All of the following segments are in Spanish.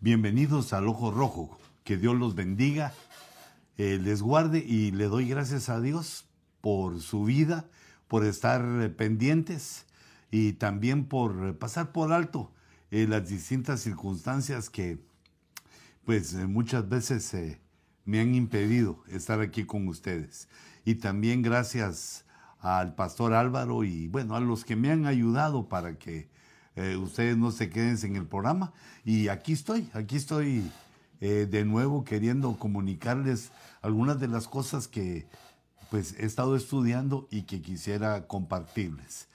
Bienvenidos al Ojo Rojo. Que Dios los bendiga, eh, les guarde y le doy gracias a Dios por su vida, por estar eh, pendientes y también por eh, pasar por alto las distintas circunstancias que pues muchas veces me han impedido estar aquí con ustedes. Y también gracias al pastor Álvaro y bueno, a los que me han ayudado para que eh, ustedes no se queden en el programa. Y aquí estoy, aquí estoy eh, de nuevo queriendo comunicarles algunas de las cosas que pues he estado estudiando y que quisiera compartirles.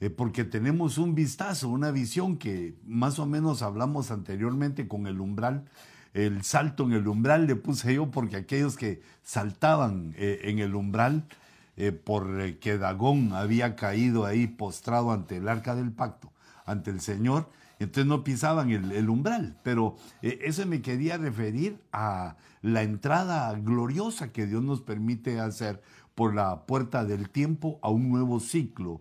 Eh, porque tenemos un vistazo, una visión que más o menos hablamos anteriormente con el umbral. El salto en el umbral le puse yo porque aquellos que saltaban en el umbral, porque Dagón había caído ahí postrado ante el arca del pacto, ante el Señor, entonces no pisaban el, umbral. Pero eh, eso me quería referir a la entrada gloriosa que Dios nos permite hacer por la puerta del tiempo a un nuevo ciclo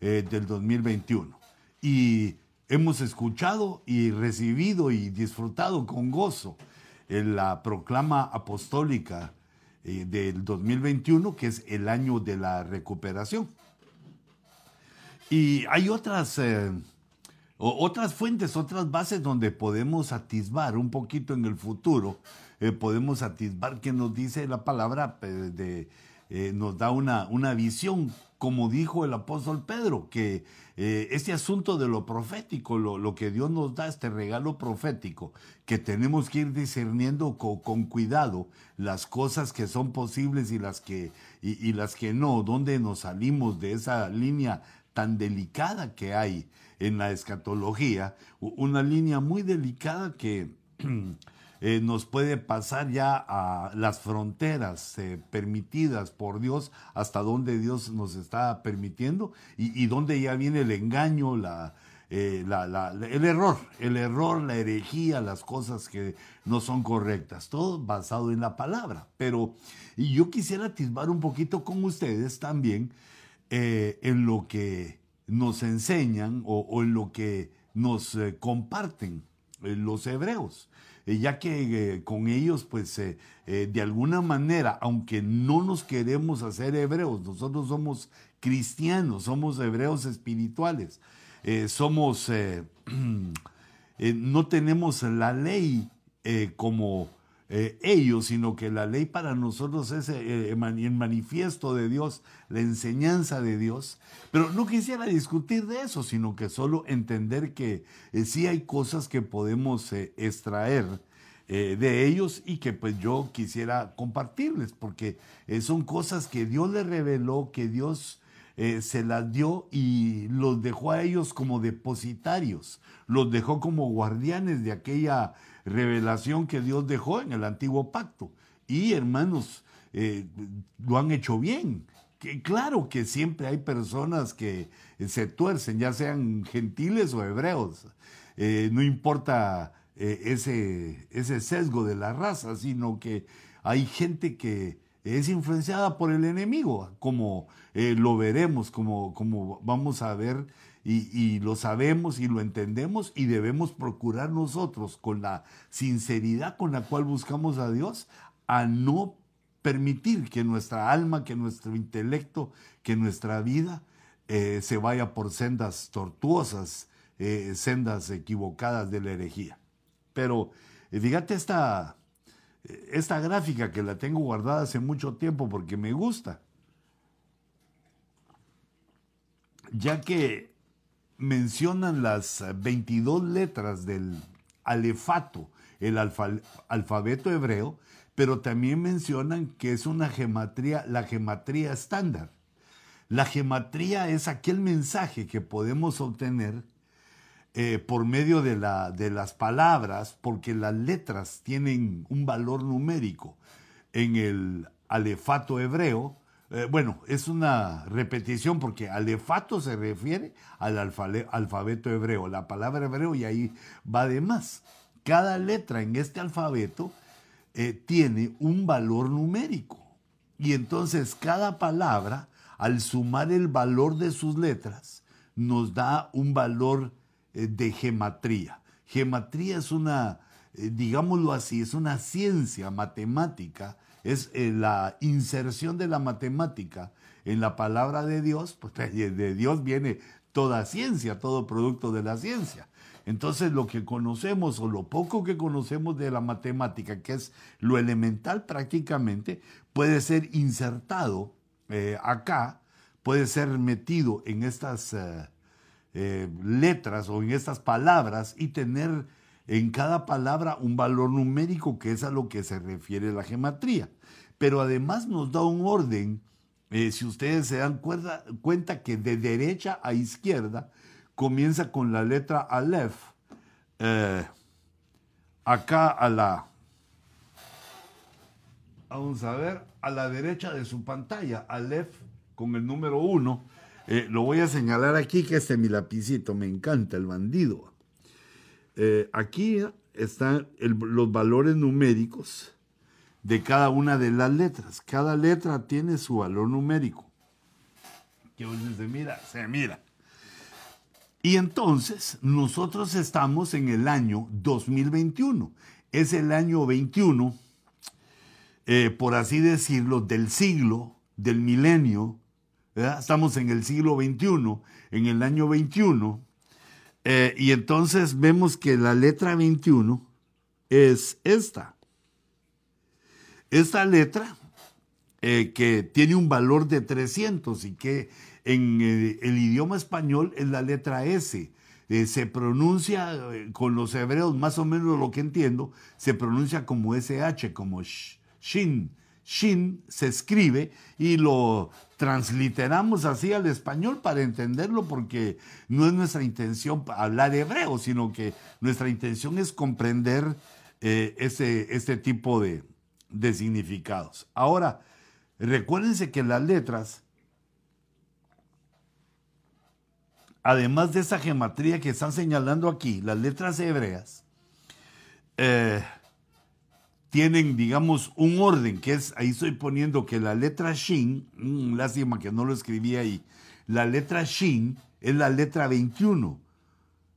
eh, del 2021. Y hemos escuchado y recibido y disfrutado con gozo la proclama apostólica eh, del 2021, que es el año de la recuperación. Y hay otras otras fuentes, otras bases donde podemos atisbar un poquito en el futuro, eh, podemos atisbar que nos dice la palabra, eh, nos da una, una visión, como dijo el apóstol Pedro, que eh, este asunto de lo profético, lo, que Dios nos da, este regalo profético, que tenemos que ir discerniendo con, cuidado las cosas que son posibles y las que, y las que no, donde nos salimos de esa línea tan delicada que hay en la escatología, una línea muy delicada que eh, nos puede pasar ya a las fronteras eh, permitidas por Dios, hasta donde Dios nos está permitiendo y, donde ya viene el engaño, la, eh, el error, el error, la herejía, las cosas que no son correctas, todo basado en la palabra. Pero y yo quisiera atisbar un poquito con ustedes también en lo que nos enseñan o, en lo que nos eh, comparten eh, los hebreos, eh, ya que con ellos, pues, de alguna manera, aunque no nos queremos hacer hebreos, nosotros somos cristianos, somos hebreos espirituales, somos, no tenemos la ley como eh, ellos, sino que la ley para nosotros es eh, el manifiesto de Dios, la enseñanza de Dios. Pero no quisiera discutir de eso, sino que solo entender que eh, sí hay cosas que podemos extraer de ellos y que pues yo quisiera compartirles, porque son cosas que Dios les reveló, que Dios... se las dio y los dejó a ellos como depositarios, los dejó como guardianes de aquella revelación que Dios dejó en el antiguo pacto. Y hermanos, eh, lo han hecho bien. Que, claro que siempre hay personas que se tuercen, ya sean gentiles o hebreos. Eh, no importa eh, ese, ese sesgo de la raza, sino que hay gente que es influenciada por el enemigo, como lo veremos, como, como vamos a ver y, lo sabemos y lo entendemos y debemos procurar nosotros con la sinceridad con la cual buscamos a Dios a no permitir que nuestra alma, que nuestro intelecto, que nuestra vida eh, se vaya por sendas tortuosas, eh, sendas equivocadas de la herejía. Pero eh, fíjate esta, esta gráfica que la tengo guardada hace mucho tiempo porque me gusta, ya que mencionan las 22 letras del alefato, el alfabeto hebreo, pero también mencionan que es una gematría, la gematría estándar. La gematría es aquel mensaje que podemos obtener eh, por medio de, la, de las palabras, porque las letras tienen un valor numérico. En el alefato hebreo, eh, bueno, es una repetición porque alefato se refiere al alfabeto hebreo, la palabra hebreo y ahí va de más. Cada letra en este alfabeto eh, tiene un valor numérico y entonces cada palabra, al sumar el valor de sus letras, nos da un valor eh, de gematría. Gematría es una digámoslo así, es una ciencia matemática, es la inserción de la matemática en la palabra de Dios, pues de Dios viene toda ciencia, todo producto de la ciencia. Entonces lo que conocemos o lo poco que conocemos de la matemática, que es lo elemental prácticamente, puede ser insertado eh, acá, puede ser metido en estas eh, eh, letras o en estas palabras y tener en cada palabra un valor numérico que es a lo que se refiere la gematría. Pero además nos da un orden, si ustedes se dan cuenta que de derecha a izquierda, comienza con la letra Aleph. Eh, acá a la, vamos a ver, a la derecha de su pantalla, Aleph con el número uno. Eh, lo voy a señalar aquí, que este es mi lapicito, me encanta el bandido. Eh, aquí están los valores numéricos de cada una de las letras. Cada letra tiene su valor numérico. Que se mira, se mira. Y entonces nosotros estamos en el año 2021. Es el año 21, eh, por así decirlo, del siglo, del milenio. Estamos en el siglo 21, en el año 21. Eh, y entonces vemos que la letra 21 es esta. Esta letra eh, que tiene un valor de 300 y que en eh, el idioma español es la letra S. Eh, se pronuncia con los hebreos, más o menos lo que entiendo, se pronuncia como SH, como Shin. Shin se escribe y lo transliteramos así al español para entenderlo porque no es nuestra intención hablar hebreo, sino que nuestra intención es comprender ese, este tipo de, de significados. Ahora, recuérdense que las letras además de esa geometría que están señalando aquí, las letras hebreas, eh, tienen, digamos, un orden, que es, ahí estoy poniendo que la letra Shin, mm, lástima que no lo escribí ahí, la letra Shin es la letra 21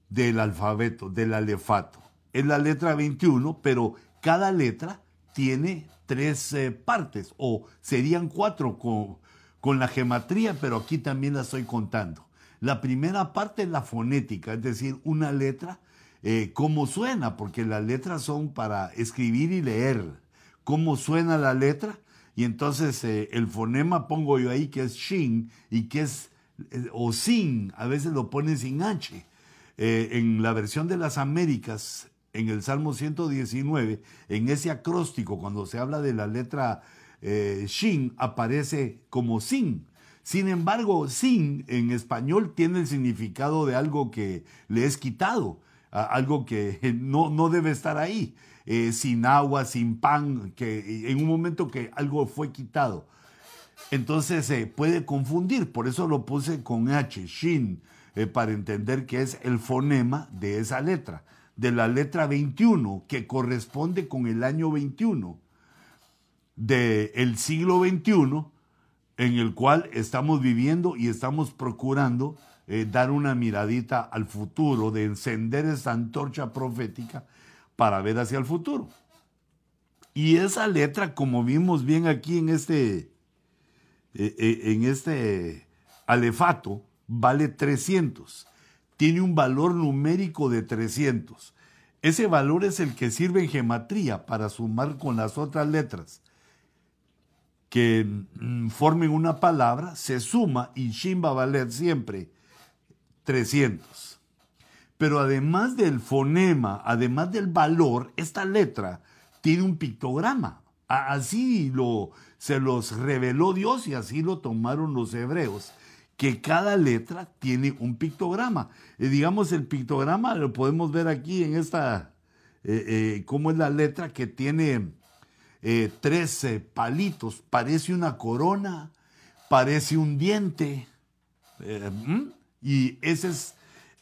del alfabeto, del alefato. Es la letra 21, pero cada letra tiene tres eh, partes, o serían cuatro con, con la gematría, pero aquí también la estoy contando. La primera parte es la fonética, es decir, una letra, eh, cómo suena, porque las letras son para escribir y leer. ¿Cómo suena la letra? Y entonces eh, el fonema pongo yo ahí que es shin y que es, eh, o sin, a veces lo ponen sin H. en la versión de las Américas, en el Salmo 119, en ese acróstico, cuando se habla de la letra shin, aparece como sin. Sin embargo, sin en español tiene el significado de algo que le es quitado, algo que no, no debe estar ahí, eh, sin agua, sin pan, que en un momento que algo fue quitado. Entonces se puede confundir, por eso lo puse con H, shin, eh, para entender que es el fonema de esa letra, de la letra 21, que corresponde con el año 21 del siglo 21 en el cual estamos viviendo y estamos procurando eh, dar una miradita al futuro, de encender esa antorcha profética para ver hacia el futuro. Y esa letra, como vimos bien aquí en este, eh, eh, en este alefato, vale 300. Tiene un valor numérico de 300. Ese valor es el que sirve en gematría para sumar con las otras letras que mm, formen una palabra, se suma y Shin va a valer siempre 300. Pero además del fonema, además del valor, esta letra tiene un pictograma. Así lo, se los reveló Dios y así lo tomaron los hebreos, que cada letra tiene un pictograma. Eh, digamos, el pictograma lo podemos ver aquí en esta, eh, eh, cómo es la letra que tiene eh, 13 palitos, parece una corona, parece un diente. Y ese es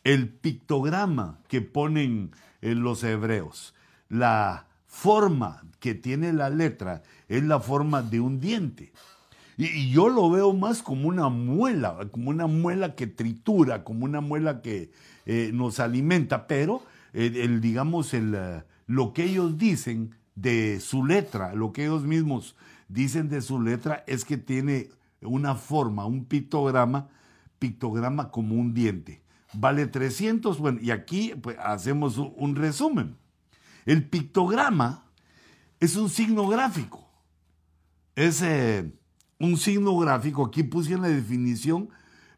el pictograma que ponen en los hebreos. La forma que tiene la letra es la forma de un diente. Y, yo lo veo más como una muela, como una muela que tritura, como una muela que eh, nos alimenta, pero el, digamos, el, eh, lo que ellos dicen de su letra, lo que ellos mismos dicen de su letra es que tiene una forma, un pictograma, pictograma como un diente. Vale 300, bueno, y aquí pues, hacemos un resumen. El pictograma es un signo gráfico. Es eh, un signo gráfico, aquí puse en la definición,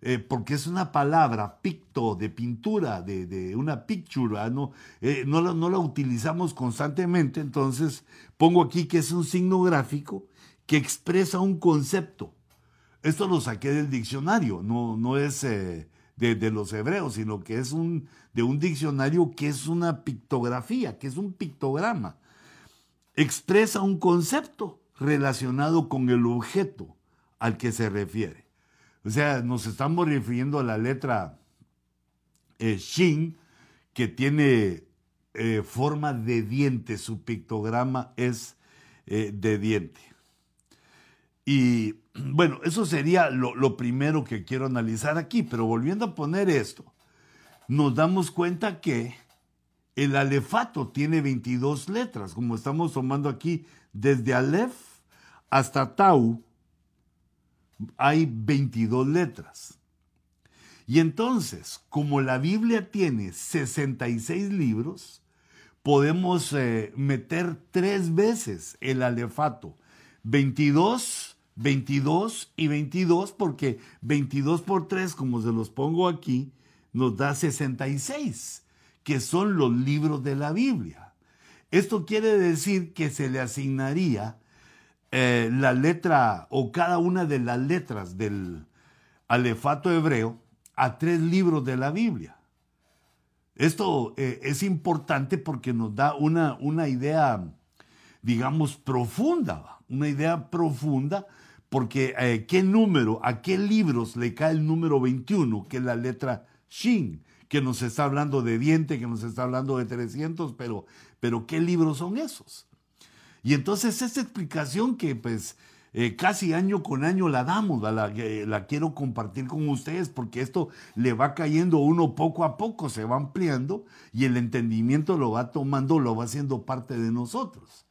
eh, porque es una palabra, picto, de pintura, de, una picture, no, eh, no, no la utilizamos constantemente, entonces pongo aquí que es un signo gráfico que expresa un concepto. Esto lo saqué del diccionario, no, no es de, de, los hebreos, sino que es un, de un diccionario que es una pictografía, que es un pictograma. Expresa un concepto relacionado con el objeto al que se refiere. O sea, nos estamos refiriendo a la letra eh, Shin, que tiene eh, forma de diente, su pictograma es eh, de diente. Y bueno, eso sería lo, lo, primero que quiero analizar aquí, pero volviendo a poner esto, nos damos cuenta que el alefato tiene 22 letras, como estamos tomando aquí, desde Aleph hasta Tau, hay 22 letras. Y entonces, como la Biblia tiene 66 libros, podemos eh, meter tres veces el alefato. 22, 22 y 22, porque 22 por 3, como se los pongo aquí, nos da 66, que son los libros de la Biblia. Esto quiere decir que se le asignaría eh, la letra o cada una de las letras del alefato hebreo a tres libros de la Biblia. Esto eh, es importante porque nos da una, una idea, digamos, profunda, una idea profunda, porque eh, qué número, a qué libros le cae el número 21, que es la letra Shin, que nos está hablando de diente, que nos está hablando de 300, pero, pero ¿qué libros son esos? Y entonces esta explicación que pues eh, casi año con año la damos, la, la, quiero compartir con ustedes porque esto le va cayendo uno poco a poco, se va ampliando y el entendimiento lo va tomando, lo va haciendo parte de nosotros.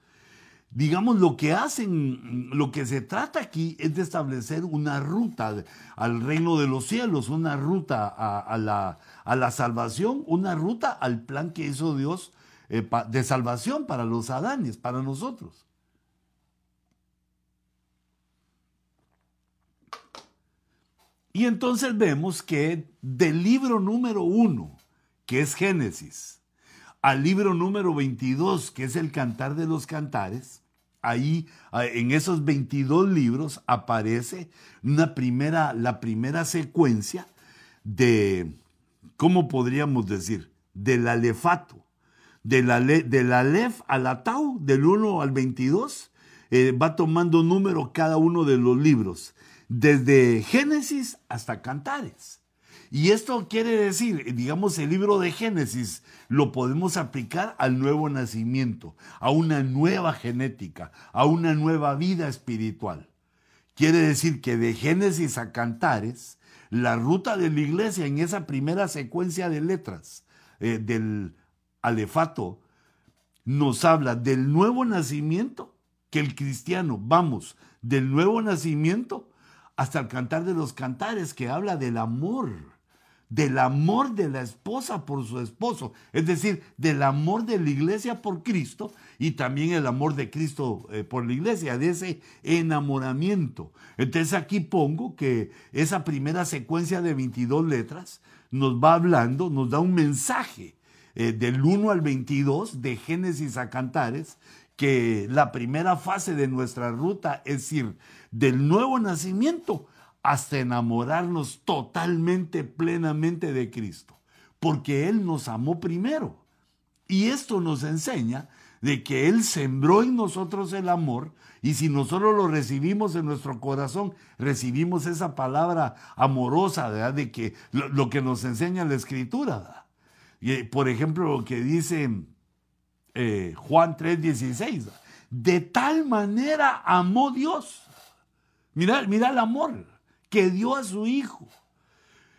Digamos, lo que hacen, lo que se trata aquí es de establecer una ruta al reino de los cielos, una ruta a, la, a la salvación, una ruta al plan que hizo Dios eh, de salvación para los adanes, para nosotros. Y entonces vemos que del libro número uno, que es Génesis, al libro número 22, que es el Cantar de los Cantares, ahí en esos 22 libros aparece una primera, la primera secuencia de, ¿cómo podríamos decir? Del alefato de la, de la Aleph a la Tau, del 1 al 22, eh, va tomando número cada uno de los libros, desde Génesis hasta Cantares. Y esto quiere decir, digamos, el libro de Génesis lo podemos aplicar al nuevo nacimiento, a una nueva genética, a una nueva vida espiritual. Quiere decir que de Génesis a Cantares, la ruta de la iglesia en esa primera secuencia de letras eh, del alefato nos habla del nuevo nacimiento, que el cristiano, vamos, del nuevo nacimiento hasta el cantar de los cantares, que habla del amor, del amor de la esposa por su esposo, es decir, del amor de la iglesia por Cristo y también el amor de Cristo eh, por la iglesia, de ese enamoramiento. Entonces aquí pongo que esa primera secuencia de 22 letras nos va hablando, nos da un mensaje eh, del 1 al 22 de Génesis a Cantares, que la primera fase de nuestra ruta es ir del nuevo nacimiento hasta enamorarnos totalmente, plenamente de Cristo, porque Él nos amó primero. Y esto nos enseña de que Él sembró en nosotros el amor y si nosotros lo recibimos en nuestro corazón, recibimos esa palabra amorosa de que lo, que nos enseña la Escritura. Por ejemplo, lo que dice eh, Juan 3:16, de tal manera amó Dios. Mira, mira el amor que dio a su Hijo.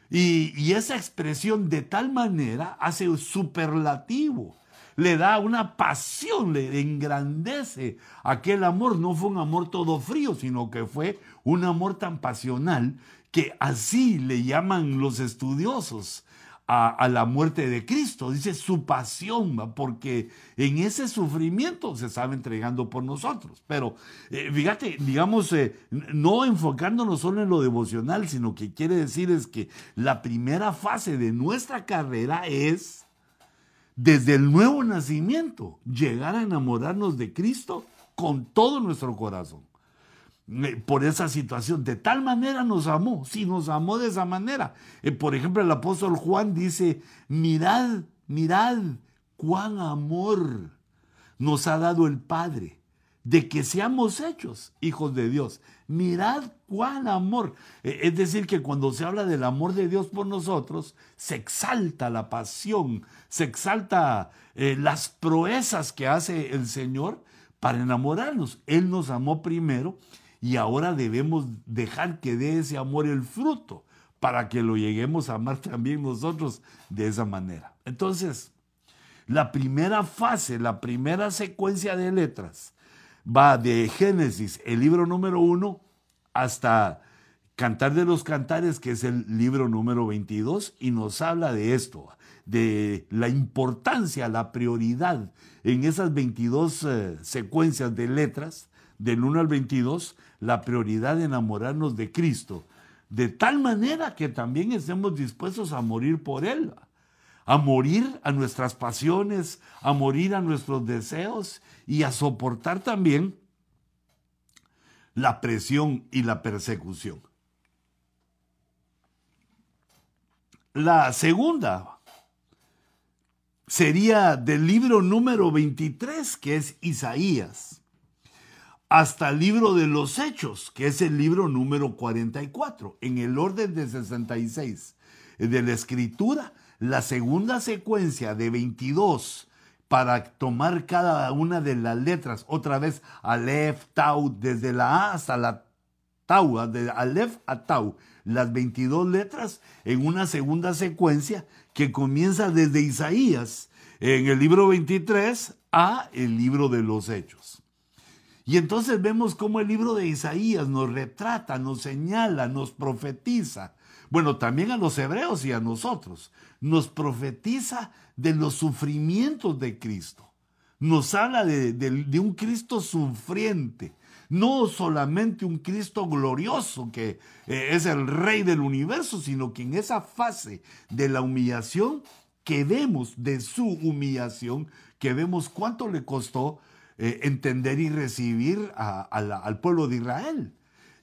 Y, esa expresión de tal manera hace superlativo, le da una pasión, le engrandece aquel amor. No fue un amor todo frío, sino que fue un amor tan pasional que así le llaman los estudiosos a, la muerte de Cristo. Dice su pasión, porque en ese sufrimiento se estaba entregando por nosotros. Pero eh, fíjate, digamos, eh, no enfocándonos solo en lo devocional, sino que quiere decir es que la primera fase de nuestra carrera es, desde el nuevo nacimiento, llegar a enamorarnos de Cristo con todo nuestro corazón por esa situación. De tal manera nos amó, sí, nos amó de esa manera. Eh, por ejemplo, el apóstol Juan dice, mirad, mirad cuán amor nos ha dado el Padre, de que seamos hechos hijos de Dios. Mirad cuán amor. Eh, es decir, que cuando se habla del amor de Dios por nosotros, se exalta la pasión, se exalta eh, las proezas que hace el Señor para enamorarnos. Él nos amó primero y ahora debemos dejar que dé ese amor el fruto para que lo lleguemos a amar también nosotros de esa manera. Entonces, la primera fase, la primera secuencia de letras va de Génesis, el libro número uno, hasta Cantar de los Cantares, que es el libro número 22, y nos habla de esto, de la importancia, la prioridad en esas 22 eh, secuencias de letras, del 1 al 22, la prioridad de enamorarnos de Cristo, de tal manera que también estemos dispuestos a morir por Él, a morir a nuestras pasiones, a morir a nuestros deseos y a soportar también la presión y la persecución. La segunda sería del libro número 23, que es Isaías hasta el libro de los Hechos, que es el libro número 44, en el orden de 66 de la escritura, la segunda secuencia de 22 para tomar cada una de las letras, otra vez Aleph, Tau, desde la A hasta la Tau, de Aleph a Tau, las 22 letras en una segunda secuencia que comienza desde Isaías en el libro 23 a el libro de los Hechos. Y entonces vemos cómo el libro de Isaías nos retrata, nos señala, nos profetiza. Bueno, también a los hebreos y a nosotros. Nos profetiza de los sufrimientos de Cristo. Nos habla de, un Cristo sufriente. No solamente un Cristo glorioso que eh, es el rey del universo, sino que en esa fase de la humillación, que vemos de su humillación, que vemos cuánto le costó eh, entender y recibir al pueblo de Israel.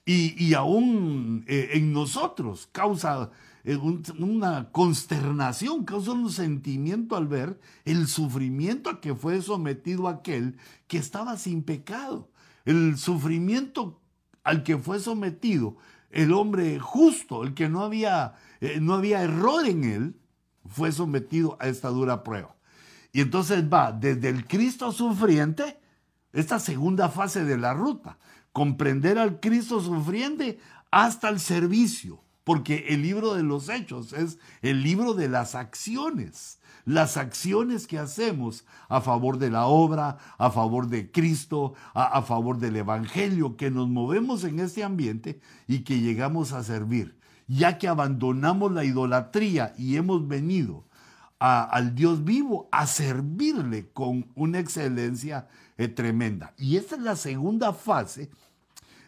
Y, aún eh, en nosotros causa eh, una consternación, causa un sentimiento al ver el sufrimiento a que fue sometido aquel que estaba sin pecado, el sufrimiento al que fue sometido el hombre justo, el que no había, no había error en él, fue sometido a esta dura prueba. Y entonces va desde el Cristo sufriente esta segunda fase de la ruta, comprender al Cristo sufriente hasta el servicio, porque el libro de los hechos es el libro de las acciones, las acciones que hacemos a favor de la obra, a favor de Cristo, a, favor del Evangelio, que nos movemos en este ambiente y que llegamos a servir, ya que abandonamos la idolatría y hemos venido al Dios vivo a servirle con una excelencia es tremenda. Y esta es la segunda fase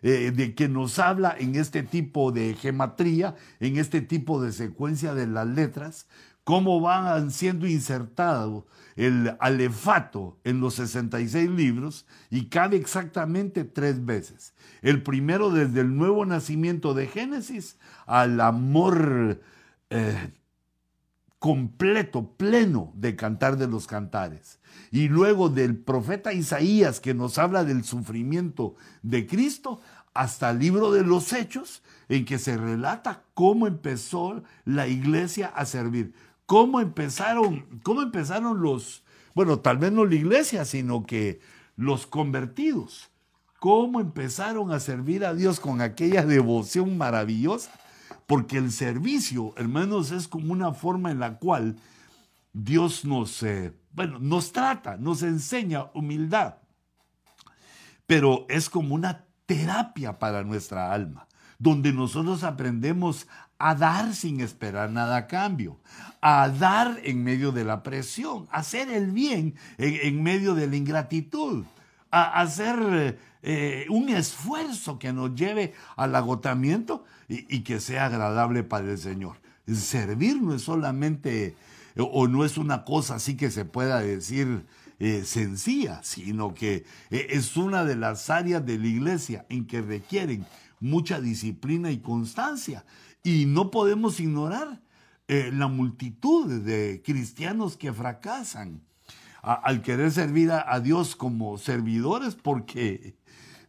eh, de que nos habla en este tipo de gematría, en este tipo de secuencia de las letras, cómo van siendo insertados el alefato en los 66 libros y cabe exactamente tres veces. El primero desde el nuevo nacimiento de Génesis al amor eh, completo, pleno de cantar de los cantares. Y luego del profeta Isaías que nos habla del sufrimiento de Cristo, hasta el libro de los Hechos, en que se relata cómo empezó la iglesia a servir, cómo empezaron, cómo empezaron los, bueno, tal vez no la iglesia, sino que los convertidos, cómo empezaron a servir a Dios con aquella devoción maravillosa porque el servicio, hermanos, es como una forma en la cual Dios nos, eh, bueno, nos trata, nos enseña humildad, pero es como una terapia para nuestra alma, donde nosotros aprendemos a dar sin esperar nada a cambio, a dar en medio de la presión, a hacer el bien en, medio de la ingratitud, a, hacer eh, un esfuerzo que nos lleve al agotamiento y, que sea agradable para el Señor. Servir no es solamente o no es una cosa así que se pueda decir eh, sencilla, sino que eh, es una de las áreas de la iglesia en que requieren mucha disciplina y constancia. Y no podemos ignorar eh, la multitud de cristianos que fracasan al querer servir a, Dios como servidores porque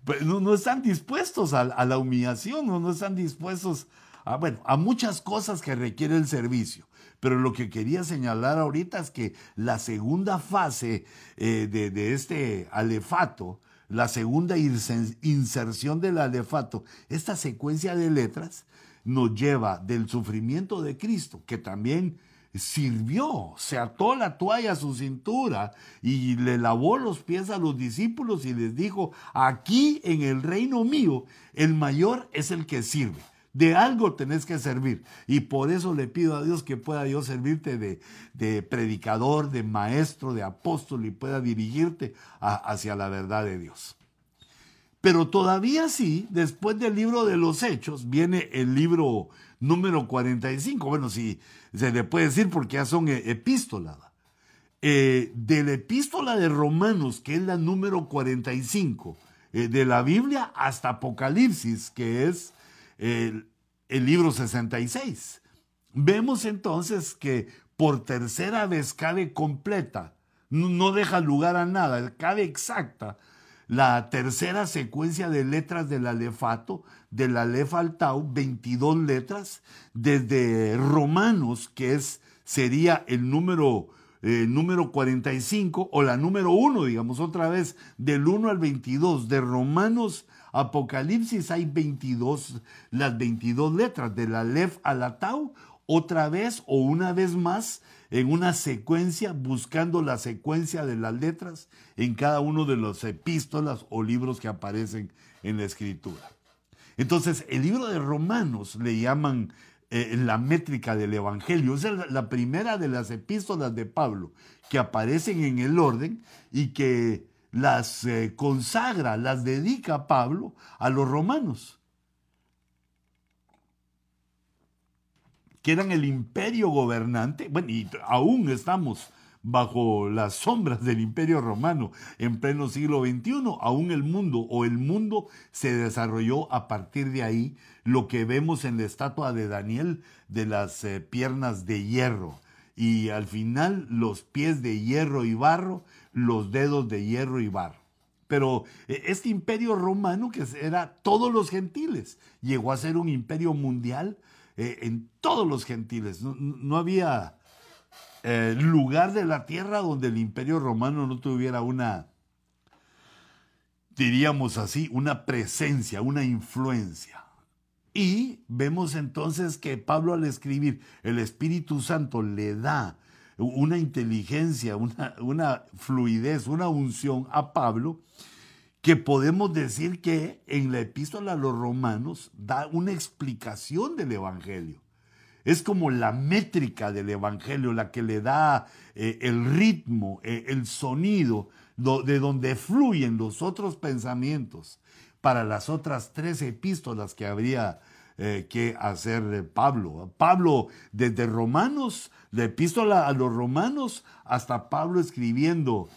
pues, no, están dispuestos a, la humillación, no, no están dispuestos a, bueno, a muchas cosas que requiere el servicio. Pero lo que quería señalar ahorita es que la segunda fase eh, de, de, este alefato, la segunda inserción del alefato, esta secuencia de letras, nos lleva del sufrimiento de Cristo, que también sirvió, se ató la toalla a su cintura y le lavó los pies a los discípulos y les dijo, aquí en el reino mío, el mayor es el que sirve. De algo tenés que servir. Y por eso le pido a Dios que pueda yo servirte de, de predicador, de maestro, de apóstol y pueda dirigirte hacia la verdad de Dios. Pero todavía sí, después del libro de los Hechos, viene el libro número 45. Bueno, sí, se le puede decir porque ya son e, epístolas. Eh, de la epístola de Romanos, que es la número 45, eh, de la Biblia hasta Apocalipsis, que es el, el libro 66. Vemos entonces que por tercera vez cabe completa, no deja lugar a nada, cabe exacta la tercera secuencia de letras del alefato, del alef al tau, 22 letras, desde Romanos, que es, sería el número, eh, número 45, o la número 1, digamos otra vez, del 1 al 22, de Romanos Apocalipsis hay 22, las 22 letras, del alef al tau, otra vez o una vez más en una secuencia, buscando la secuencia de las letras en cada uno de los epístolas o libros que aparecen en la escritura. Entonces, el libro de Romanos le llaman eh, la métrica del Evangelio. es la primera de las epístolas de Pablo que aparecen en el orden y que las eh, consagra, las dedica Pablo a los romanos. Que eran el imperio gobernante, bueno, y aún estamos bajo las sombras del imperio romano en pleno siglo XXI, aún el mundo o el mundo se desarrolló a partir de ahí, lo que vemos en la estatua de Daniel de las eh, piernas de hierro y al final los pies de hierro y barro, los dedos de hierro y barro. Pero eh, este imperio romano, que era todos los gentiles, llegó a ser un imperio mundial eh, en todos los gentiles. No, había eh, lugar de la tierra donde el imperio romano no tuviera una, diríamos así, una presencia, una influencia. Y vemos entonces que Pablo al escribir, el Espíritu Santo le da una inteligencia, una, una fluidez, una unción a Pablo que podemos decir que en la epístola a los romanos da una explicación del Evangelio. Es como la métrica del Evangelio, la que le da eh, el ritmo, eh, el sonido, de donde fluyen los otros pensamientos para las otras tres epístolas que habría eh, que hacer Pablo. Pablo, desde Romanos, la epístola a los romanos, hasta Pablo escribiendo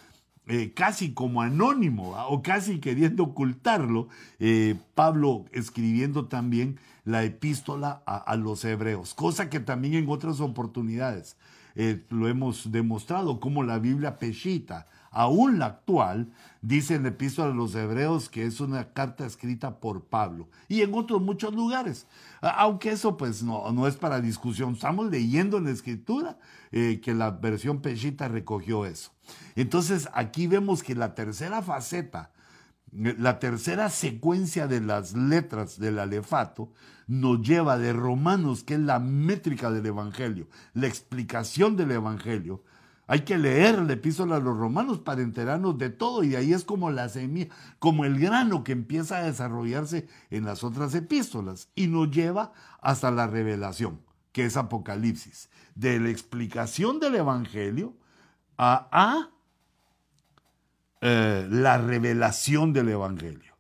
eh, casi como anónimo o casi queriendo ocultarlo, eh, Pablo escribiendo también la epístola a, los hebreos, cosa que también en otras oportunidades eh, lo hemos demostrado, como la Biblia Peshita, aún la actual, dice en la epístola a los hebreos que es una carta escrita por Pablo y en otros muchos lugares. Aunque eso pues no, no es para discusión, estamos leyendo en la escritura que la versión Peshita recogió eso. Entonces aquí vemos que la tercera faceta la tercera secuencia de las letras del alefato nos lleva de Romanos, que es la métrica del Evangelio, la explicación del Evangelio. Hay que leer la epístola a los romanos para enterarnos de todo y de ahí es como la semilla, como el grano que empieza a desarrollarse en las otras epístolas y nos lleva hasta la revelación, que es Apocalipsis, de la explicación del Evangelio a, eh, la revelación del Evangelio.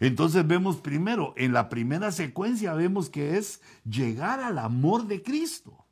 Entonces vemos primero, en la primera secuencia vemos que es llegar al amor de Cristo.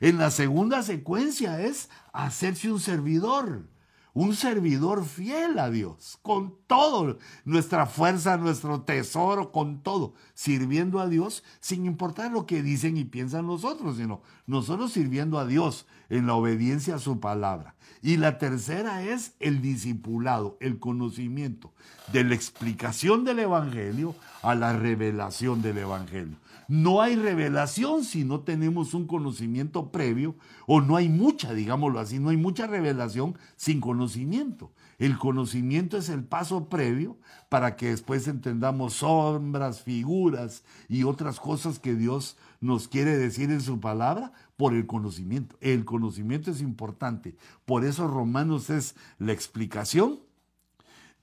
En la segunda secuencia es hacerse un servidor, un servidor fiel a Dios, con todo, nuestra fuerza, nuestro tesoro, con todo, sirviendo a Dios sin importar lo que dicen y piensan los otros, sino nosotros sirviendo a Dios en la obediencia a su palabra. Y la tercera es el discipulado, el conocimiento de la explicación del Evangelio a la revelación del Evangelio. No hay revelación si no tenemos un conocimiento previo, o no hay mucha, digámoslo así, no hay mucha revelación sin conocimiento. El conocimiento es el paso previo para que después entendamos sombras, figuras y otras cosas que Dios nos quiere decir en su palabra por el conocimiento. El conocimiento es importante. Por eso Romanos es la explicación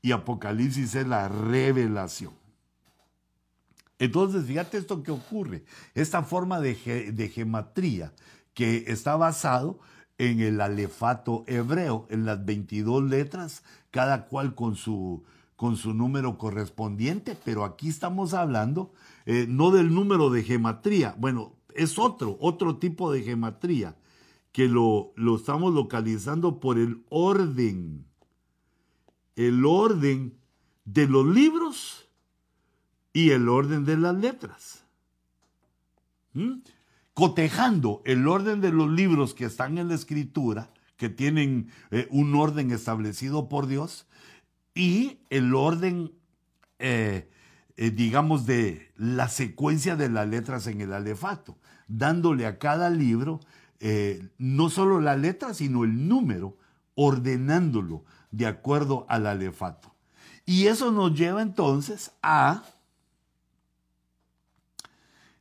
y Apocalipsis es la revelación. Entonces, fíjate esto que ocurre. Esta forma de, gematría que está basado en el alefato hebreo, en las 22 letras, cada cual con su, con su número correspondiente, pero aquí estamos hablando eh, no del número de gematría, bueno, es otro, otro tipo de gematría, que lo, lo estamos localizando por el orden, el orden de los libros y el orden de las letras. ¿Mm? Cotejando el orden de los libros que están en la escritura, que tienen eh, un orden establecido por Dios, y el orden, eh, eh, digamos, de la secuencia de las letras en el alefato, dándole a cada libro no solo la letra, sino el número, ordenándolo de acuerdo al alefato. Y eso nos lleva entonces a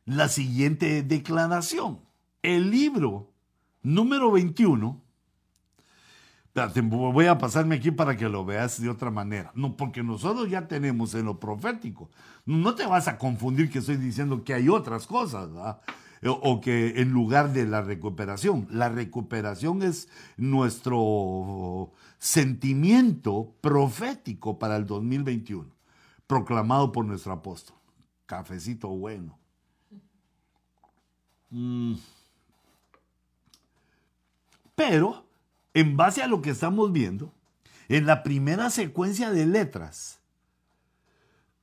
la siguiente declaración. El libro número 21, voy a pasarme aquí para que lo veas de otra manera. No, porque nosotros ya tenemos en lo profético. No te vas a confundir que estoy diciendo que hay otras cosas, o que en lugar de la recuperación, la recuperación es nuestro sentimiento profético para el 2021, proclamado por nuestro apóstol. Cafecito bueno. Mm. Pero, en base a lo que estamos viendo, en la primera secuencia de letras,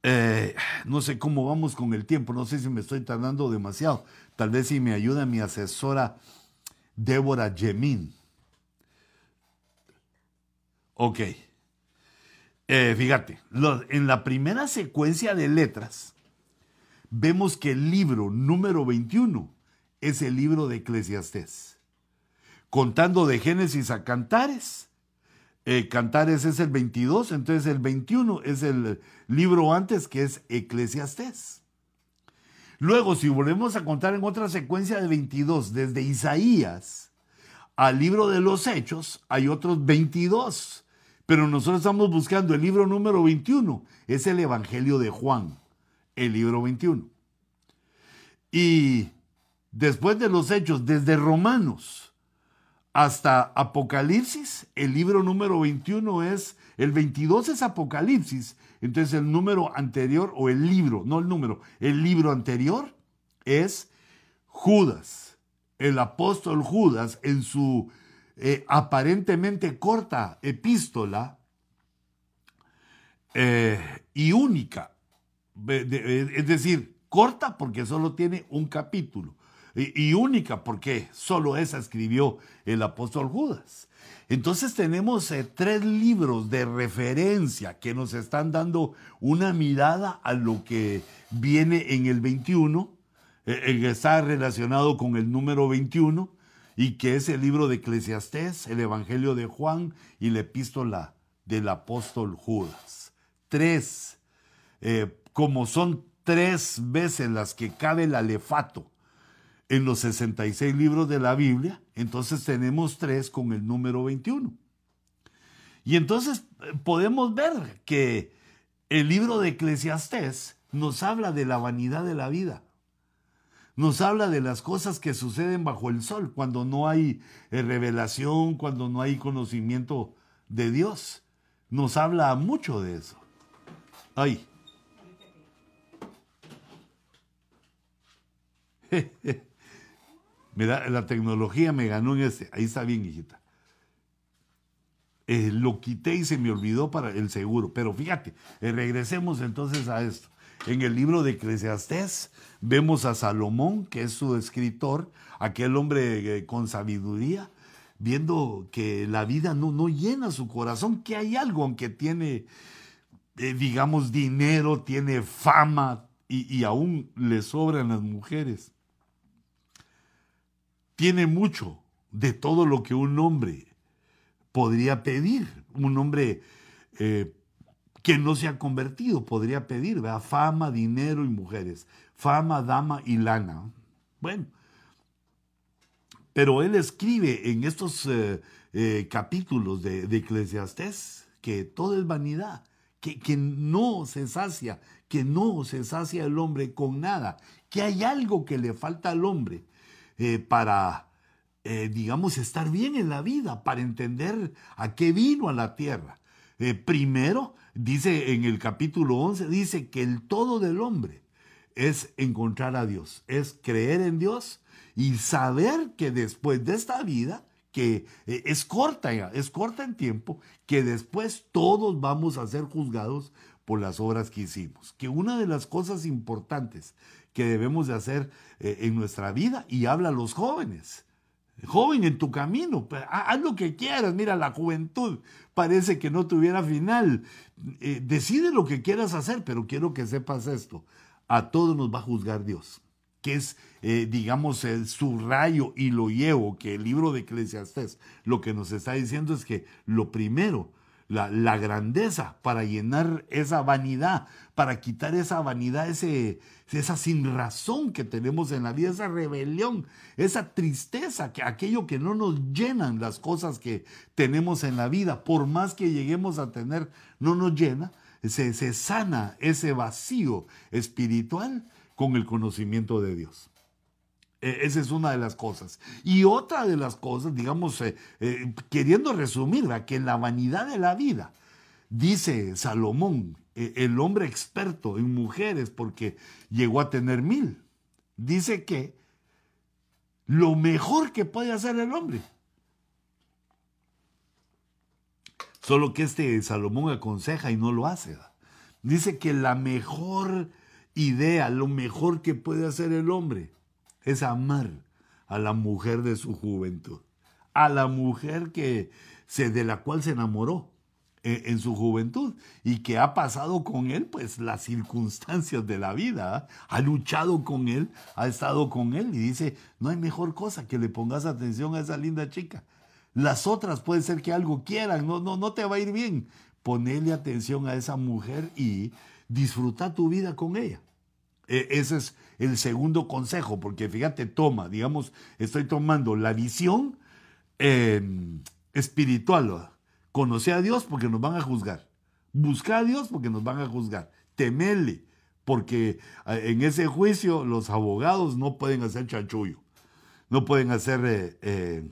eh, no sé cómo vamos con el tiempo, no sé si me estoy tardando demasiado. Tal vez si me ayuda mi asesora Débora Gemín. Ok. Eh, fíjate, en la primera secuencia de letras, vemos que el libro número 21 es el libro de Eclesiastés. Contando de Génesis a Cantares, eh, Cantares es el 22, entonces el 21 es el libro antes que es Eclesiastés. Luego, si volvemos a contar en otra secuencia de 22, desde Isaías al libro de los Hechos, hay otros 22. Pero nosotros estamos buscando el libro número 21, es el Evangelio de Juan, el libro 21. Y después de los hechos, desde Romanos hasta Apocalipsis, el libro número 21 es, el 22 es Apocalipsis, entonces el número anterior, o el libro, no el número, el libro anterior es Judas, el apóstol Judas en su eh, aparentemente corta epístola eh, y única, es decir, corta porque solo tiene un capítulo y, única, porque solo esa escribió el apóstol Judas. Entonces tenemos eh, tres libros de referencia que nos están dando una mirada a lo que viene en el 21, eh, que está relacionado con el número 21, y que es el libro de Eclesiastés, el Evangelio de Juan y la epístola del apóstol Judas. tres, eh, como son tres veces las que cabe el alefato en los 66 libros de la Biblia, entonces tenemos tres con el número 21. Y entonces eh, podemos ver que el libro de Eclesiastés nos habla de la vanidad de la vida. Nos habla de las cosas que suceden bajo el sol, cuando no hay eh, revelación, cuando no hay conocimiento de Dios. Nos habla mucho de eso. Ay. La tecnología me ganó en este. Ahí está bien, hijita. Eh, lo quité y se me olvidó para el seguro. Pero fíjate, eh, regresemos entonces a esto. En el libro de Eclesiastés vemos a Salomón, que es su escritor, aquel hombre eh, con sabiduría, viendo que la vida no, no llena su corazón, que hay algo, aunque tiene, digamos, dinero, tiene fama y, y aún le sobran las mujeres. Tiene mucho de todo lo que un hombre podría pedir, un hombre eh, que no se ha convertido podría pedir, ¿verdad? Fama, dinero y mujeres, fama, dama y lana. Bueno, pero él escribe en estos eh, eh, capítulos de, de, Eclesiastés que todo es vanidad, que, que no se sacia, que no se sacia el hombre con nada, que hay algo que le falta al hombre para eh, digamos, estar bien en la vida, para entender a qué vino a la tierra. Eh, primero, dice en el capítulo 11, dice que el todo del hombre es encontrar a Dios, es creer en Dios y saber que después de esta vida, que eh, es corta, es corta en tiempo, que después todos vamos a ser juzgados por las obras que hicimos. Que una de las cosas importantes que debemos de hacer en nuestra vida, y habla a los jóvenes, Joven en tu camino, haz lo que quieras. Mira, la juventud parece que no tuviera final. Eh, decide lo que quieras hacer, pero quiero que sepas esto. A todos nos va a juzgar Dios, que es, eh, digamos, el subrayo y lo llevo que el libro de Eclesiastés lo que nos está diciendo es que lo primero la, grandeza, para llenar esa vanidad, para quitar esa vanidad, ese, esa sin razón que tenemos en la vida, esa rebelión, esa tristeza, que aquello que no nos llenan las cosas que tenemos en la vida, por más que lleguemos a tener, no nos llena, se, se sana ese vacío espiritual con el conocimiento de Dios. E, esa es una de las cosas. Y otra de las cosas, digamos, eh, eh, queriendo resumirla, que en la vanidad de la vida, dice Salomón, e, el hombre experto en mujeres, porque llegó a tener mil, dice que lo mejor que puede hacer el hombre. Solo que este Salomón aconseja y no lo hace. Dice que la mejor idea, lo mejor que puede hacer el hombre es amar a la mujer de su juventud, a la mujer que se, de la cual se enamoró eh, en, su juventud y que ha pasado con él pues las circunstancias de la vida, ¿ah? ha luchado con él, ha estado con él y dice, no hay mejor cosa que le pongas atención a esa linda chica. Las otras puede ser que algo quieran, no, no, no te va a ir bien. Ponele atención a esa mujer y disfruta tu vida con ella. E, ese es el segundo consejo, porque fíjate, toma, digamos, estoy tomando la visión em, espiritual. Conoce a Dios porque nos van a juzgar. Busca a Dios porque nos van a juzgar. Temele, porque eh, en ese juicio los abogados no pueden hacer chanchullo. No pueden hacer eh, eh,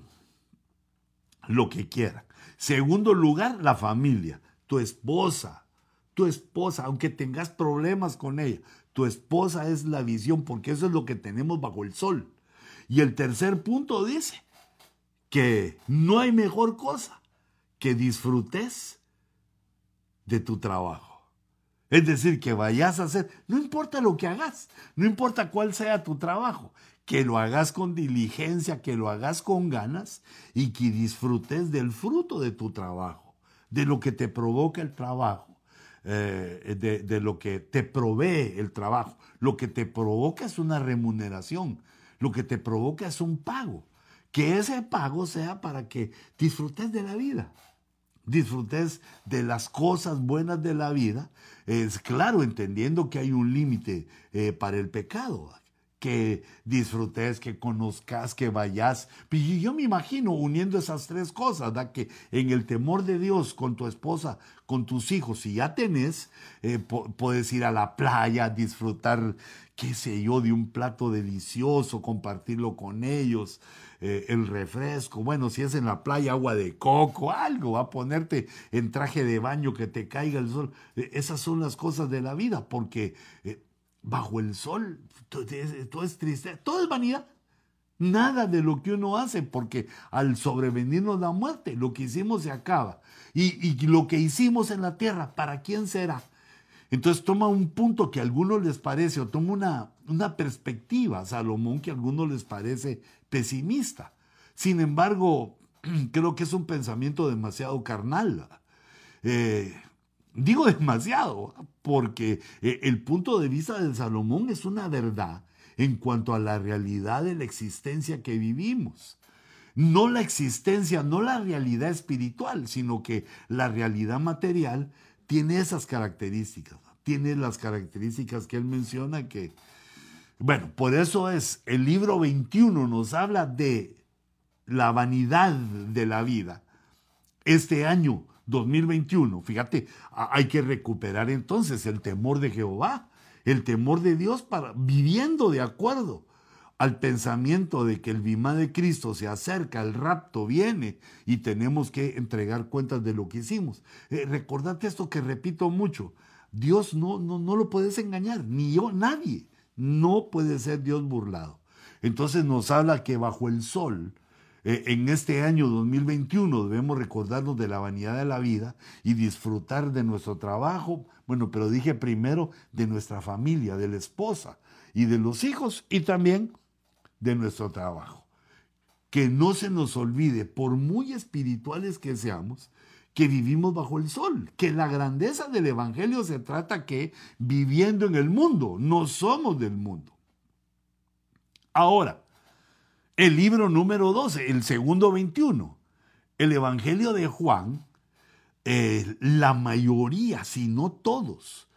lo que quieran. Segundo lugar, la familia. Tu esposa, tu esposa, aunque tengas problemas con ella, tu esposa es la visión, porque eso es lo que tenemos bajo el sol. Y el tercer punto dice que no hay mejor cosa que disfrutes de tu trabajo. Es decir, que vayas a hacer, no importa lo que hagas, no importa cuál sea tu trabajo, que lo hagas con diligencia, que lo hagas con ganas y que disfrutes del fruto de tu trabajo, de lo que te provoca el trabajo eh, de, lo que te provee el trabajo. Lo que te provoca es una remuneración, lo que te provoca es un pago. Que ese pago sea para que disfrutes de la vida. disfrutes de las cosas buenas de la vida, es claro, entendiendo que hay un límite eh, para el pecado que disfrutes, que conozcas, que vayas. Y yo me imagino uniendo esas tres cosas, ¿da? que en el temor de Dios con tu esposa, con tus hijos, si ya tenés, eh, puedes ir a la playa, disfrutar, qué sé yo, de un plato delicioso, compartirlo con ellos, eh, el refresco, bueno, si es en la playa, agua de coco, algo, a ponerte en traje de baño que te caiga el sol. Eh, esas son las cosas de la vida, porque bajo el sol, todo es, triste, todo es vanidad. Nada de lo que uno hace, porque al sobrevenirnos la muerte, lo que hicimos se acaba. Y, lo que hicimos en la tierra, ¿para quién será? Entonces toma un punto que a algunos les parece, o toma una, una perspectiva, Salomón, que a algunos les parece pesimista. Sin embargo, creo que es un pensamiento demasiado carnal. Eh, Digo demasiado, porque eh, el punto de vista de Salomón es una verdad en cuanto a la realidad de la existencia que vivimos. No la existencia, no la realidad espiritual, sino que la realidad material tiene esas características, tiene las características que él menciona que, bueno, por eso es, el libro 21 nos habla de la vanidad de la vida. Este año 2021. Fíjate, hay que recuperar entonces el temor de Jehová, el temor de Dios para viviendo de acuerdo al pensamiento de que el bimá de Cristo se acerca, el rapto viene y tenemos que entregar cuentas de lo que hicimos. Eh, recordate esto que repito mucho, Dios no, no, no lo puedes engañar, ni yo, nadie. No puede ser Dios burlado. Entonces nos habla que bajo el sol eh, en este año 2021 debemos recordarnos de la vanidad de la vida y disfrutar de nuestro trabajo, bueno, pero dije primero de nuestra familia, de la esposa y de los hijos y también de nuestro trabajo. Que no se nos olvide, por muy espirituales que seamos, que vivimos bajo el sol, que la grandeza del Evangelio se trata que viviendo en el mundo, no somos del mundo. Ahora, el libro número 12, el segundo 21, el Evangelio de Juan, eh, la mayoría, si no todos,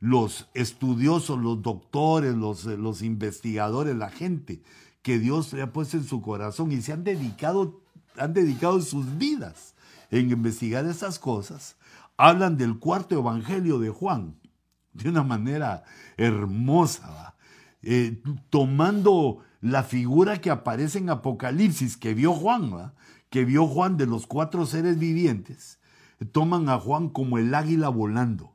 los estudiosos, los doctores, los, eh, los investigadores, la gente que Dios le ha puesto en su corazón y se han dedicado, han dedicado sus vidas en investigar esas cosas, hablan del cuarto evangelio de Juan de una manera hermosa, eh, tomando la figura que aparece en Apocalipsis, que vio Juan, que vio Juan de los cuatro seres vivientes, toman a Juan como el águila volando.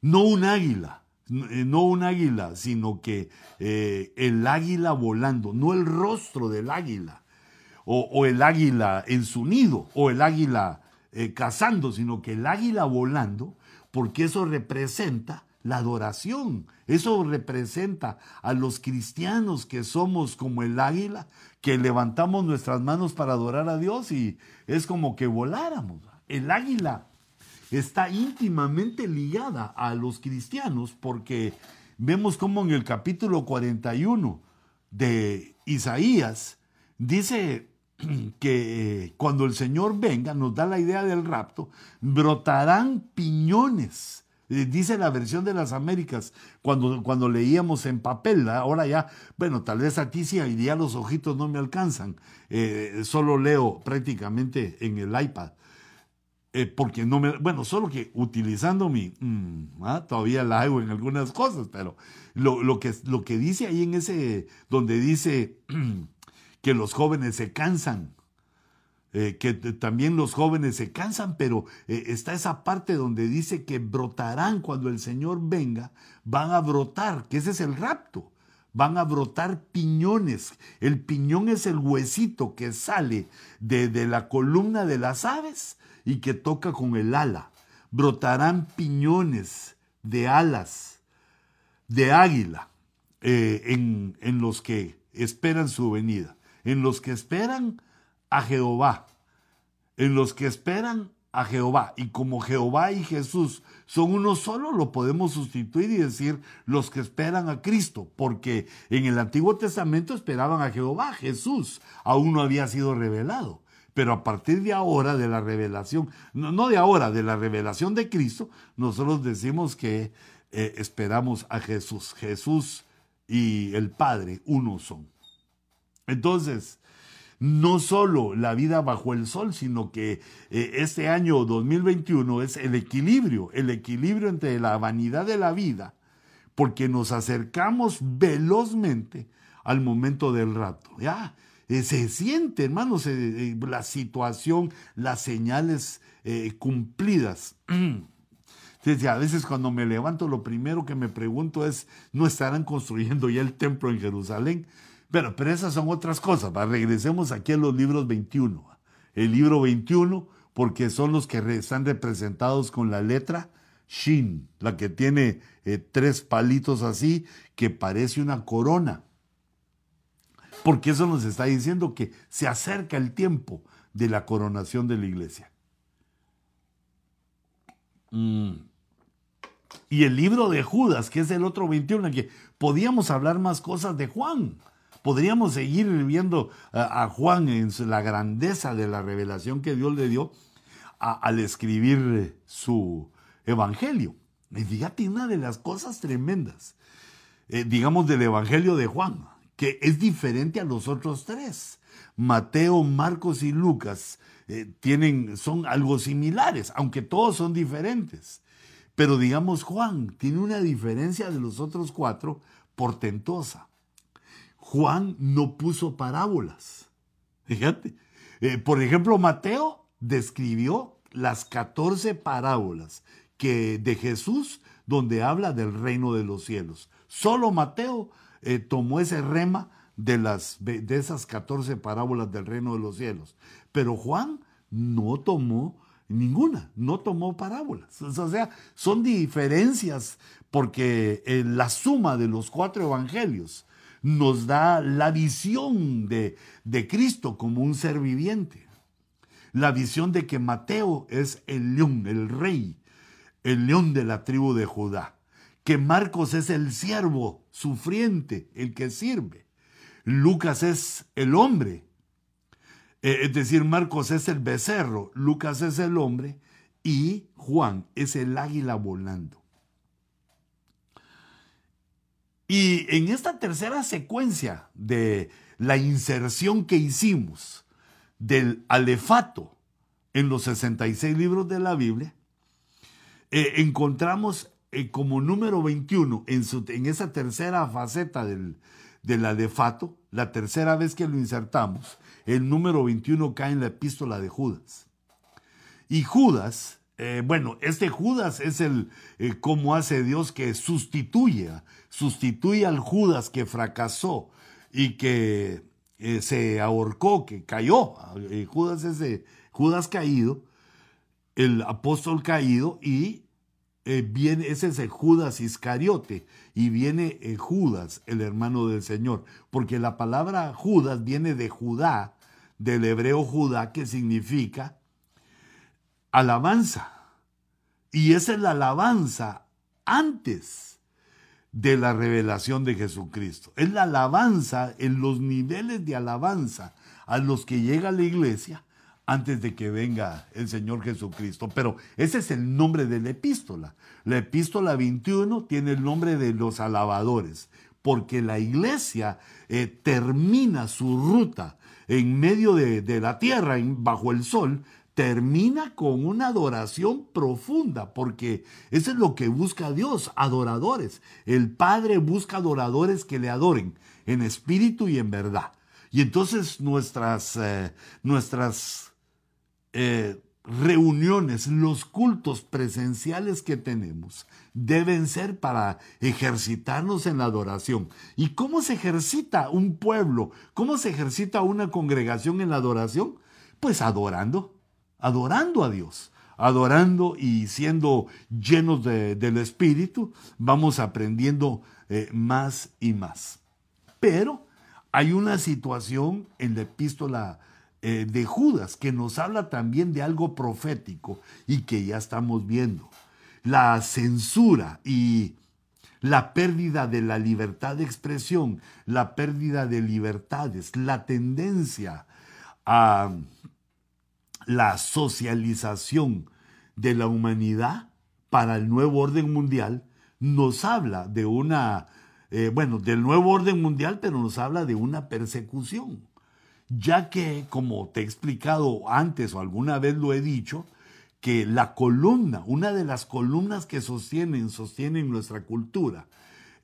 No un águila, eh, no un águila, sino que eh, el águila volando, no el rostro del águila, o, el águila en su nido, o el águila cazando, sino que el águila volando, porque eso representa la adoración. Eso representa a los cristianos que somos como el águila, que levantamos nuestras manos para adorar a Dios y es como que voláramos. El águila está íntimamente ligada a los cristianos porque vemos como en el capítulo 41 de Isaías dice que cuando el Señor venga, nos da la idea del rapto, brotarán piñones eh, dice la versión de las Américas, cuando, cuando leíamos en papel, ahora ya, bueno, tal vez a ti sí, día los ojitos no me alcanzan, eh, solo leo prácticamente en el iPad. Eh, porque no me, bueno, solo que utilizando mi, mm, ¿ah? todavía la hago en algunas cosas, pero lo, lo, que, lo que dice ahí en ese, donde dice que los jóvenes se cansan, eh, que también los jóvenes se cansan, pero eh, está esa parte donde dice que brotarán cuando el Señor venga, van a brotar, que ese es el rapto, van a brotar piñones. El piñón es el huesito que sale de, la columna de las aves y que toca con el ala. Brotarán piñones de alas de águila eh, en, en los que esperan su venida, en los que esperan a Jehová, en los que esperan a Jehová. Y como Jehová y Jesús son uno solo, lo podemos sustituir y decir los que esperan a Cristo, porque en el Antiguo Testamento esperaban a Jehová, Jesús aún no había sido revelado. Pero a partir de ahora, de la revelación, no, de ahora, de la revelación de Cristo, nosotros decimos que eh, esperamos a Jesús. Jesús y el Padre uno son. Entonces, no solo la vida bajo el sol, sino que eh, este año 2021 es el equilibrio, el equilibrio entre la vanidad de la vida, porque nos acercamos velozmente al momento del rato. Ya, eh, se siente, hermanos, eh, la situación, las señales cumplidas. a veces cuando me levanto lo primero que me pregunto es, ¿no estarán construyendo ya el templo en Jerusalén? Pero, esas son otras cosas. Regresemos aquí a los libros 21. El libro 21, porque son los que están representados con la letra Shin, la que tiene eh, tres palitos así, que parece una corona. Porque eso nos está diciendo que se acerca el tiempo de la coronación de la iglesia. Mm. Y el libro de Judas, que es el otro 21, que podíamos hablar más cosas de Juan. Podríamos seguir viendo a, Juan en la grandeza de la revelación que Dios le dio al escribir su evangelio. Y fíjate una de las cosas tremendas, eh, digamos, del evangelio de Juan, que es diferente a los otros tres. Mateo, Marcos y Lucas eh, tienen, son algo similares, aunque todos son diferentes. Pero digamos, Juan tiene una diferencia de los otros cuatro portentosa. Juan no puso parábolas. Fíjate. Eh, por ejemplo, Mateo describió las 14 parábolas que, de Jesús donde habla del reino de los cielos. Solo Mateo eh, tomó ese rema de, las, de esas 14 parábolas del reino de los cielos. Pero Juan no tomó ninguna, no tomó parábolas. O sea, son diferencias porque eh, la suma de los cuatro evangelios nos da la visión de, Cristo como un ser viviente. La visión de que Mateo es el león, el rey, el león de la tribu de Judá. Que Marcos es el siervo sufriente, el que sirve. Lucas es el hombre. Eh, es decir, Marcos es el becerro, Lucas es el hombre y Juan es el águila volando. Y en esta tercera secuencia de la inserción que hicimos del alefato en los 66 libros de la Biblia, eh, encontramos eh, como número 21 en, en esa tercera faceta del, del alefato, la tercera vez que lo insertamos, el número 21 cae en la epístola de Judas. Y Judas eh, bueno, este Judas es el eh, cómo hace Dios que sustituye, sustituye al Judas que fracasó y que eh, se ahorcó, que cayó. Judas es Judas caído, el apóstol caído y viene, ese es el Judas Iscariote y viene Judas, el hermano del Señor, porque la palabra Judas viene de Judá, del hebreo Judá, que significa alabanza. Y esa es la alabanza antes de la revelación de Jesucristo. Es la alabanza en los niveles de alabanza a los que llega la iglesia antes de que venga el Señor Jesucristo. Pero ese es el nombre de la epístola. La epístola 21 tiene el nombre de los alabadores, porque la iglesia eh, termina su ruta en medio de, de la tierra, bajo el sol, termina con una adoración profunda, porque eso es lo que busca Dios, adoradores. El Padre busca adoradores que le adoren en espíritu y en verdad. Y entonces nuestras, eh, nuestras eh, reuniones, los cultos presenciales que tenemos, deben ser para ejercitarnos en la adoración. ¿Y cómo se ejercita un pueblo? ¿Cómo se ejercita una congregación en la adoración? Pues adorando adorando a Dios, adorando y siendo llenos del Espíritu, vamos aprendiendo eh, más y más. Pero hay una situación en la epístola eh, de Judas que nos habla también de algo profético y que ya estamos viendo. La censura y la pérdida de la libertad de expresión, la pérdida de libertades, la tendencia a la socialización de la humanidad para el nuevo orden mundial nos habla de una, eh, bueno, del nuevo orden mundial, pero nos habla de una persecución, ya que, como te he explicado antes o alguna vez lo he dicho, que la columna, una de las columnas que sostienen, sostienen nuestra cultura,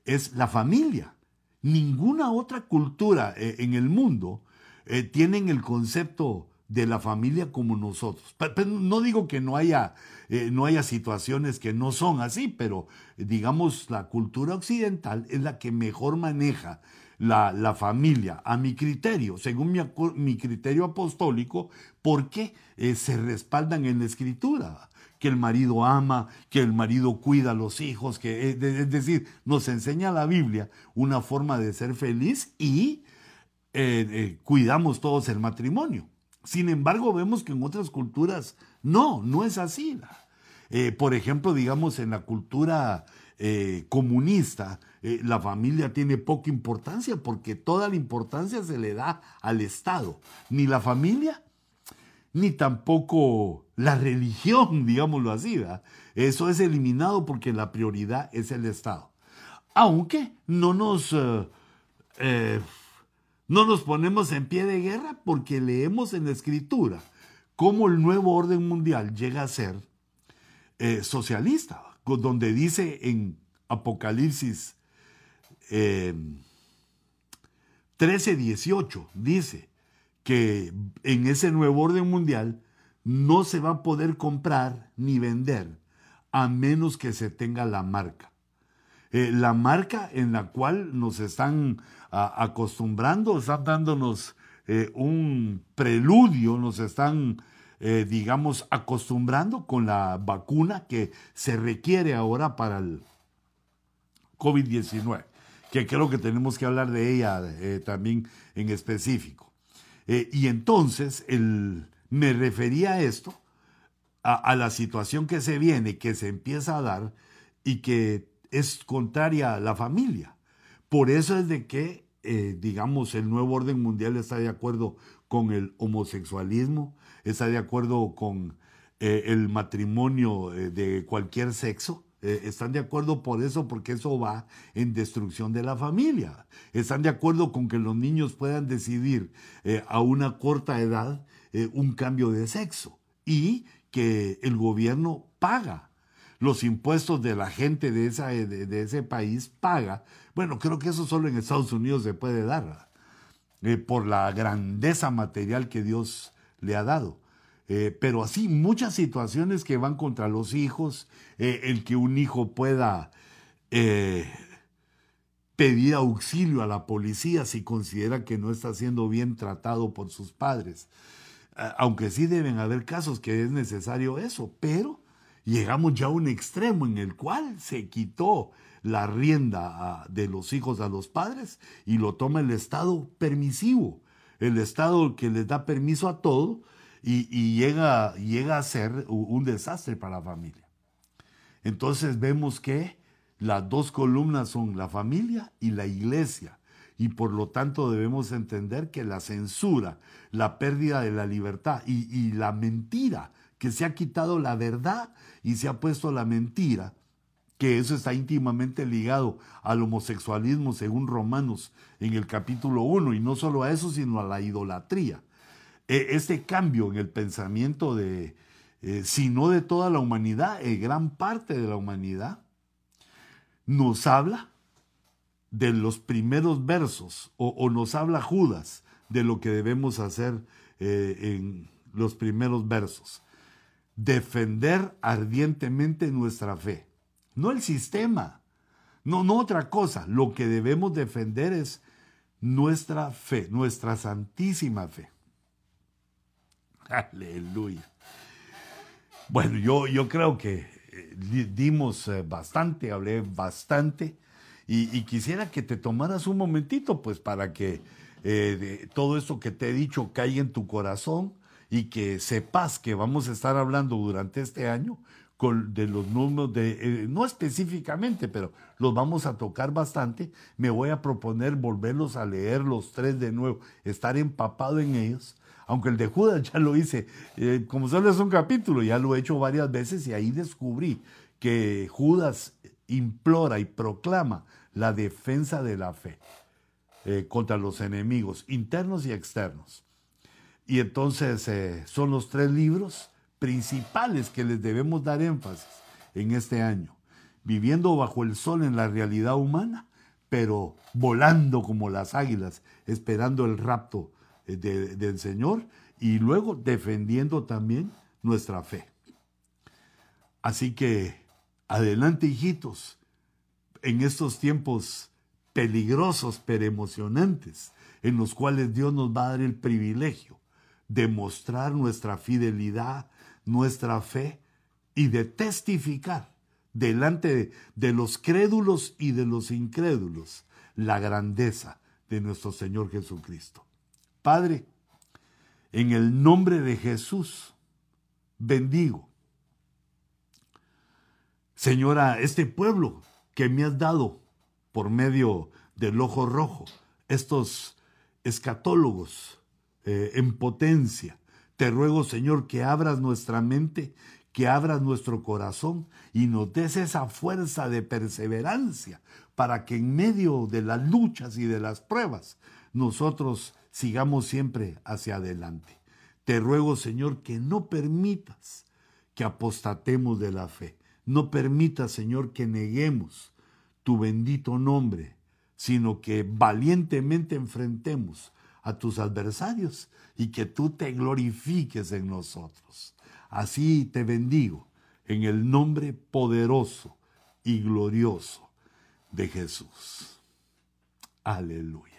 es la familia. Ninguna otra cultura eh, en el mundo eh, tienen el concepto de la familia como nosotros. no digo que no haya, eh, no haya situaciones que no son así, pero digamos la cultura occidental es la que mejor maneja la, familia, a mi criterio, según mi, criterio apostólico, porque eh, se respaldan en la escritura que el marido ama, que el marido cuida a los hijos, que eh, es decir, nos enseña la Biblia una forma de ser feliz y cuidamos todos el matrimonio. Sin embargo, vemos que en otras culturas no, no es así. Eh, por ejemplo, digamos, en la cultura eh, comunista, eh, la familia tiene poca importancia porque toda la importancia se le da al Estado. Ni la familia, ni tampoco la religión, digámoslo así. Eso es eliminado porque la prioridad es el Estado. Aunque no nos no nos ponemos en pie de guerra porque leemos en la escritura cómo el nuevo orden mundial llega a ser eh, socialista, donde dice en Apocalipsis 13, 18, dice que en ese nuevo orden mundial no se va a poder comprar ni vender a menos que se tenga la marca. Eh, la marca en la cual nos están acostumbrando, están dándonos eh, un preludio, nos están, eh, digamos, acostumbrando con la vacuna que se requiere ahora para el COVID-19, que creo que tenemos que hablar de ella eh, también en específico. y entonces el, me refería a esto, a, a la situación que se viene, que se empieza a dar y que es contraria a la familia. Por eso es de que eh, digamos, el nuevo orden mundial está de acuerdo con el homosexualismo, está de acuerdo con eh, el matrimonio eh, de cualquier sexo. están de acuerdo por eso, porque eso va en destrucción de la familia. Están de acuerdo con que los niños puedan decidir a una corta edad un cambio de sexo y que el gobierno paga los impuestos de la gente de, esa, de, ese país paga. Bueno, creo que eso solo en Estados Unidos se puede dar, eh, por la grandeza material que Dios le ha dado. Eh, pero así muchas situaciones que van contra los hijos, eh, el que un hijo pueda pedir auxilio a la policía si considera que no está siendo bien tratado por sus padres. aunque sí deben haber casos que es necesario eso, pero llegamos ya a un extremo en el cual se quitó la rienda ah, de los hijos a los padres y lo toma el Estado permisivo, el Estado que les da permiso a todo y, llega, llega a ser un desastre para la familia. Entonces vemos que las dos columnas son la familia y la iglesia y por lo tanto debemos entender que la censura, la pérdida de la libertad y, y la mentira que se ha quitado la verdad y se ha puesto la mentira, que eso está íntimamente ligado al homosexualismo según Romanos en el capítulo 1, y no solo a eso, sino a la idolatría. E, este cambio en el pensamiento de, eh, si no de toda la humanidad, eh, gran parte de la humanidad, nos habla de los primeros versos, o, nos habla Judas de lo que debemos hacer eh, en los primeros versos defender ardientemente nuestra fe. No el sistema, no, no otra cosa. Lo que debemos defender es nuestra fe, nuestra santísima fe. Aleluya. Bueno, yo, yo creo que eh, dimos eh, bastante, hablé bastante y, quisiera que te tomaras un momentito pues para que eh, todo esto que te he dicho caiga en tu corazón y que sepas que vamos a estar hablando durante este año de los números, de, eh, no específicamente, pero los vamos a tocar bastante. Me voy a proponer volverlos a leer los tres de nuevo, estar empapado en ellos, Aunque el de Judas ya lo hice, eh, como solo es un capítulo, ya lo he hecho varias veces y ahí descubrí que Judas implora y proclama la defensa de la fe eh, contra los enemigos internos y externos. Y entonces eh, son los tres libros principales que les debemos dar énfasis en este año. Viviendo bajo el sol en la realidad humana, pero volando como las águilas, esperando el rapto eh, del Señor y luego defendiendo también nuestra fe. Así que adelante hijitos, en estos tiempos peligrosos pero emocionantes, en los cuales Dios nos va a dar el privilegio de mostrar nuestra fidelidad, nuestra fe y de testificar delante de los crédulos y de los incrédulos la grandeza de nuestro Señor Jesucristo. Padre, en el nombre de Jesús, bendigo, Señora, este pueblo que me has dado por medio del ojo rojo, estos escatólogos eh, en potencia, te ruego, Señor, que abras nuestra mente, que abras nuestro corazón y nos des esa fuerza de perseverancia para que en medio de las luchas y de las pruebas nosotros sigamos siempre hacia adelante. Te ruego, Señor, que no permitas que apostatemos de la fe. No permitas, Señor, que neguemos tu bendito nombre, sino que valientemente enfrentemos a tus adversarios y que tú te glorifiques en nosotros. Así te bendigo en el nombre poderoso y glorioso de Jesús. Aleluya.